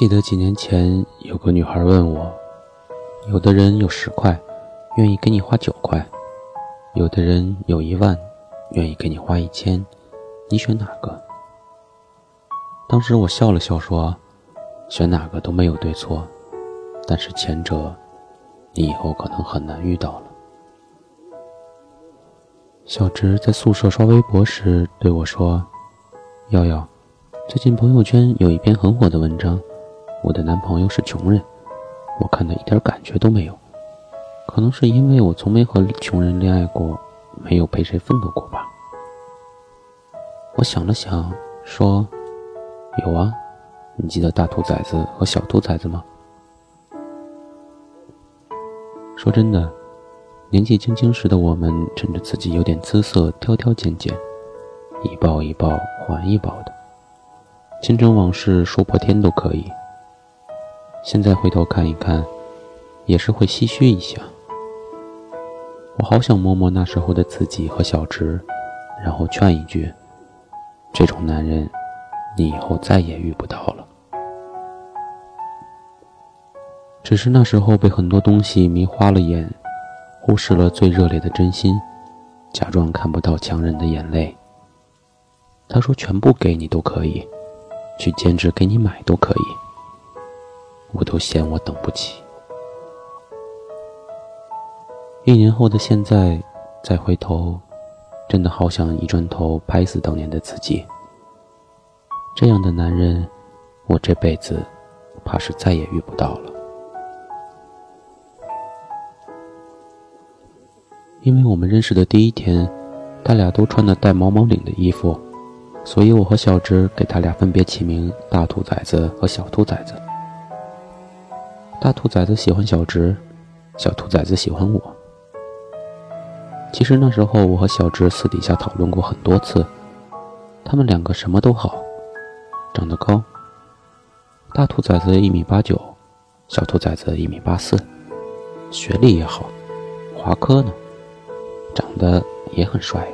记得几年前有个女孩问我：“有的人有十块，愿意给你花九块；有的人有一万，愿意给你花一千，你选哪个？”当时我笑了笑说：“选哪个都没有对错，但是前者，你以后可能很难遇到了。”小直在宿舍刷微博时对我说：“瑶瑶，最近朋友圈有一篇很火的文章。”我的男朋友是穷人，我看他一点感觉都没有，可能是因为我从没和穷人恋爱过，没有陪谁奋斗过吧。我想了想，说：“有啊，你记得大兔崽子和小兔崽子吗？”说真的，年纪轻轻时的我们，趁着自己有点姿色，挑挑拣拣，一抱一抱还一抱的，前尘往事说破天都可以。现在回头看一看，也是会唏嘘一下。我好想摸摸那时候的自己和小直，然后劝一句：这种男人，你以后再也遇不到了。只是那时候被很多东西迷花了眼，忽视了最热烈的真心，假装看不到强忍的眼泪。他说：“全部给你都可以，去兼职给你买都可以。”我都嫌我等不起。一年后的现在，再回头，真的好想一转头拍死当年的自己。这样的男人，我这辈子怕是再也遇不到了。因为我们认识的第一天，他俩都穿的带毛毛领的衣服，所以我和小直给他俩分别起名“大兔崽子”和“小兔崽子”。大兔崽子喜欢小直，小兔崽子喜欢我。其实那时候我和小直私底下讨论过很多次，他们两个什么都好，长得高。大兔崽子一米八九，小兔崽子一米八四，学历也好，华科呢，长得也很帅呀。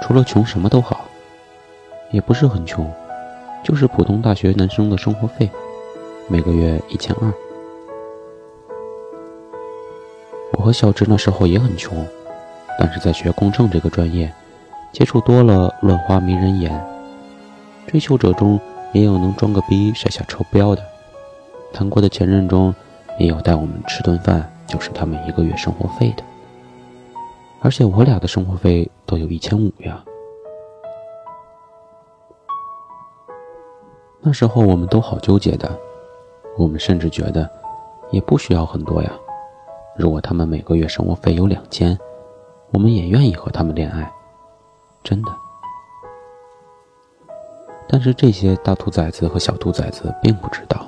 除了穷什么都好，也不是很穷，就是普通大学男生的生活费。每个月一千二。我和小直那时候也很穷，但是在学工程这个专业，接触多了乱花迷人眼，追求者中也有能装个逼甩下车标的，谈过的前任中也有带我们吃顿饭就是他们一个月生活费的，而且我俩的生活费都有一千五呀。那时候我们都好纠结的。我们甚至觉得，也不需要很多呀。如果他们每个月生活费有两千，我们也愿意和他们恋爱，真的。但是这些大兔崽子和小兔崽子并不知道，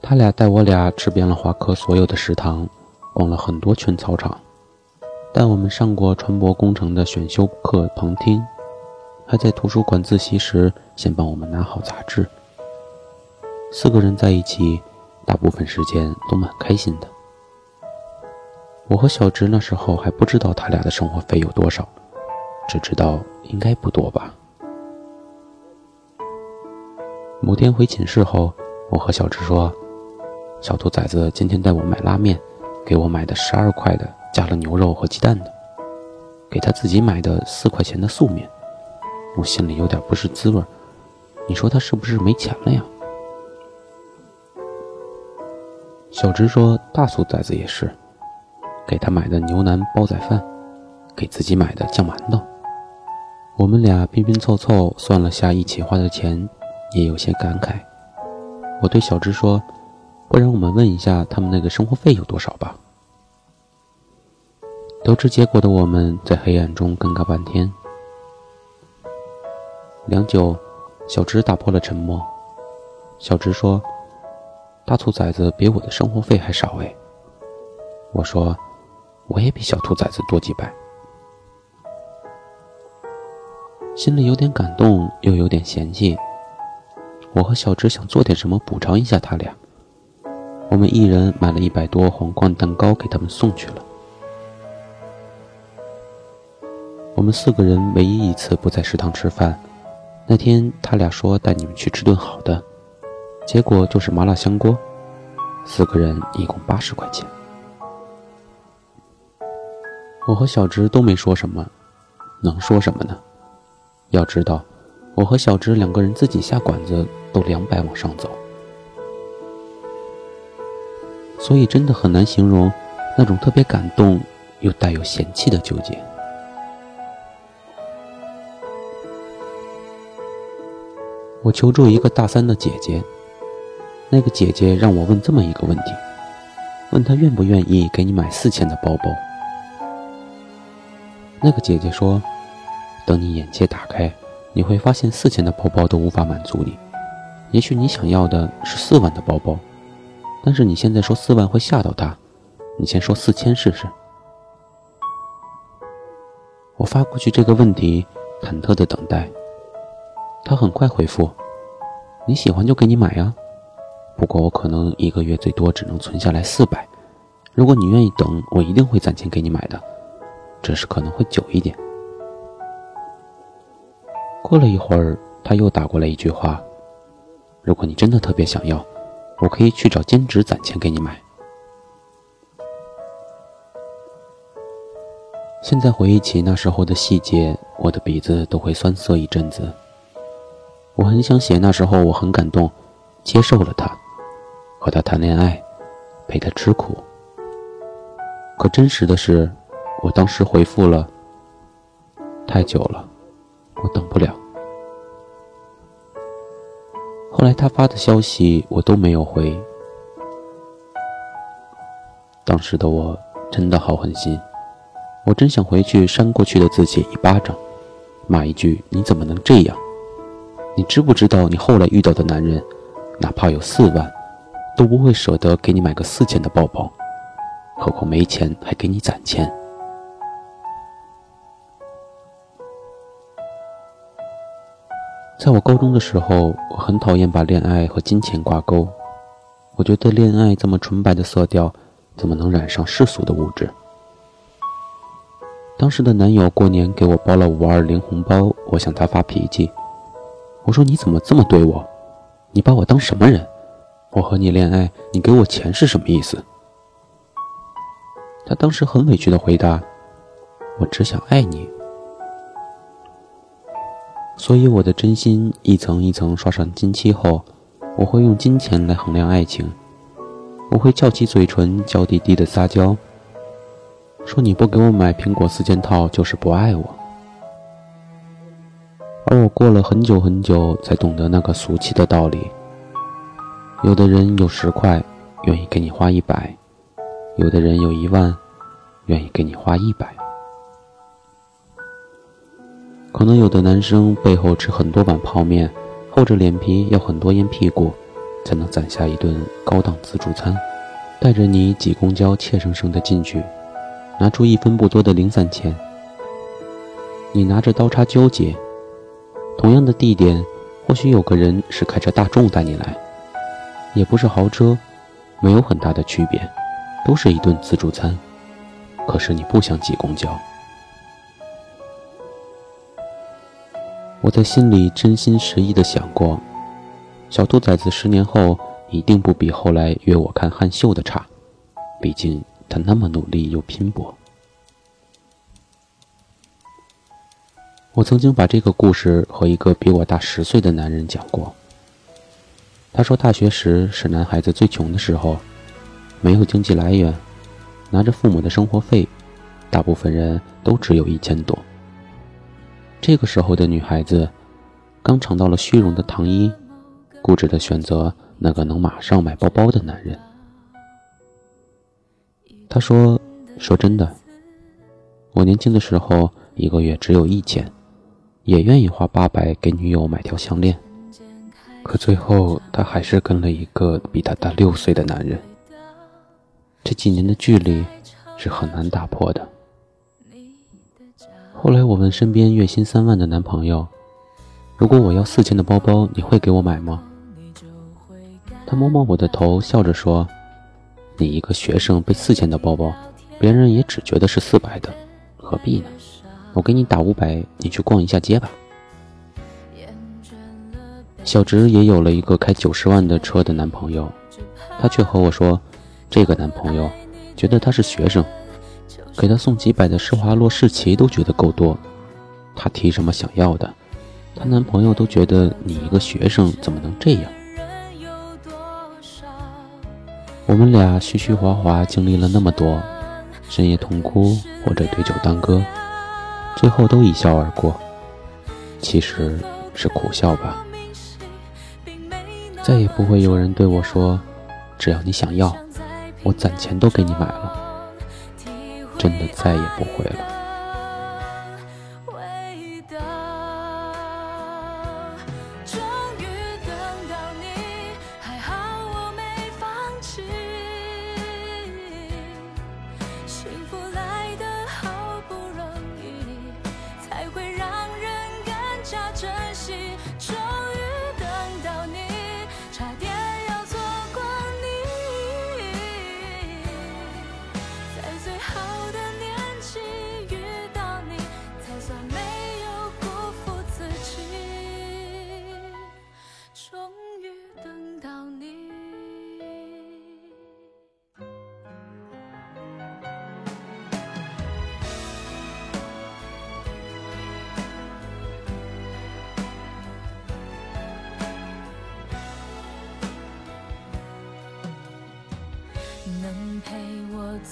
他俩带我俩吃遍了华科所有的食堂，逛了很多圈操场，带我们上过船舶工程的选修课旁听。还在图书馆自习时，先帮我们拿好杂志。四个人在一起，大部分时间都蛮开心的。我和小直那时候还不知道他俩的生活费有多少，只知道应该不多吧。某天回寝室后，我和小直说：“小兔崽子今天带我买拉面，给我买的十二块的加了牛肉和鸡蛋的，给他自己买的四块钱的素面。”我心里有点不是滋味你说他是不是没钱了呀？小直说大兔崽子也是，给他买的牛腩煲仔饭，给自己买的酱馒头。我们俩拼拼凑凑算了下一起花的钱，也有些感慨。我对小直说：“不然我们问一下他们那个生活费有多少吧。”得知结果的我们在黑暗中尴尬半天。良久，小直打破了沉默。小直说：“大兔崽子比我的生活费还少哎。”我说：“我也比小兔崽子多几百。”心里有点感动，又有点嫌弃。我和小直想做点什么补偿一下他俩。我们一人买了一百多皇冠蛋糕给他们送去了。我们四个人唯一一次不在食堂吃饭，那天他俩说带你们去吃顿好的，结果就是麻辣香锅，四个人一共八十块钱。我和小芝都没说什么，能说什么呢？要知道，我和小芝两个人自己下馆子都两百往上走，所以真的很难形容那种特别感动又带有嫌弃的纠结。我求助一个大三的姐姐，那个姐姐让我问这么一个问题：问她愿不愿意给你买四千的包包。那个姐姐说：“等你眼界打开，你会发现四千的包包都无法满足你。也许你想要的是四万的包包，但是你现在说四万会吓到她，你先说四千试试。”我发过去这个问题，忐忑的等待。他很快回复：“你喜欢就给你买呀，不过我可能一个月最多只能存下来四百。如果你愿意等，我一定会攒钱给你买的，只是可能会久一点。”过了一会儿，他又打过来一句话：“如果你真的特别想要，我可以去找兼职攒钱给你买。”现在回忆起那时候的细节，我的鼻子都会酸涩一阵子。我很想写，那时候我很感动，接受了他，和他谈恋爱，陪他吃苦。可真实的是，我当时回复了，太久了，我等不了。后来他发的消息我都没有回，当时的我真的好狠心，我真想回去扇过去的自己一巴掌，骂一句你怎么能这样。你知不知道，你后来遇到的男人，哪怕有四万，都不会舍得给你买个四千的包包，何况没钱还给你攒钱。在我高中的时候，我很讨厌把恋爱和金钱挂钩，我觉得恋爱这么纯白的色调，怎么能染上世俗的物质？当时的男友过年给我包了五二零红包，我向他发脾气。我说你怎么这么对我？你把我当什么人？我和你恋爱，你给我钱是什么意思？他当时很委屈的回答：“我只想爱你。”所以我的真心一层一层刷上金漆后，我会用金钱来衡量爱情。我会翘起嘴唇，娇滴滴的撒娇，说你不给我买苹果四件套就是不爱我。而我过了很久很久才懂得那个俗气的道理。有的人有十块，愿意给你花一百；有的人有一万，愿意给你花一百。可能有的男生背后吃很多碗泡面，厚着脸皮要很多烟屁股，才能攒下一顿高档自助餐，带着你挤公交，怯生生的进去，拿出一分不多的零散钱，你拿着刀叉纠结。同样的地点，或许有个人是开着大众带你来，也不是豪车，没有很大的区别，都是一顿自助餐。可是你不想挤公交。我在心里真心实意的想过，小兔崽子十年后一定不比后来约我看汉秀的差，毕竟他那么努力又拼搏。我曾经把这个故事和一个比我大十岁的男人讲过。他说，大学时是男孩子最穷的时候，没有经济来源，拿着父母的生活费，大部分人都只有一千多。这个时候的女孩子，刚尝到了虚荣的糖衣，固执的选择那个能马上买包包的男人。他说：“说真的，我年轻的时候一个月只有一千。”也愿意花八百给女友买条项链，可最后他还是跟了一个比他大六岁的男人。这几年的距离是很难打破的。后来我问身边月薪三万的男朋友：“如果我要四千的包包，你会给我买吗？”他摸摸我的头，笑着说：“你一个学生背四千的包包，别人也只觉得是四百的，何必呢？”我给你打五百，你去逛一下街吧。小直也有了一个开九十万的车的男朋友，她却和我说，这个男朋友觉得他是学生，给他送几百的施华洛世奇都觉得够多，她提什么想要的，她男朋友都觉得你一个学生怎么能这样？我们俩虚虚华华经历了那么多，深夜痛哭或者对酒当歌，最后都一笑而过，其实是苦笑吧。再也不会有人对我说：“只要你想要，我攒钱都给你买了。”真的再也不会了。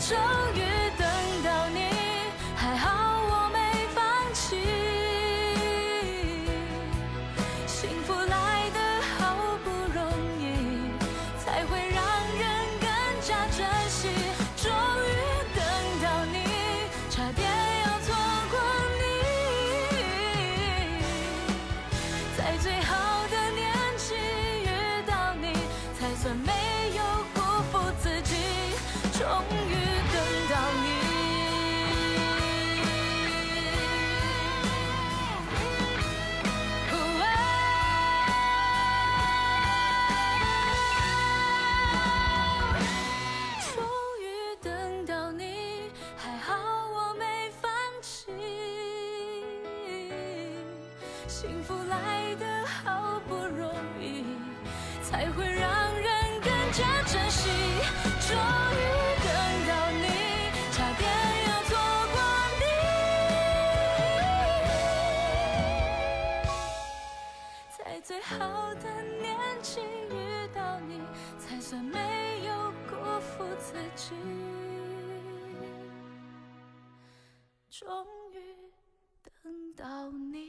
终于才会让人更加珍惜终于等到你差点要错过你。在最好的年纪遇到你才算没有辜负自己终于等到你。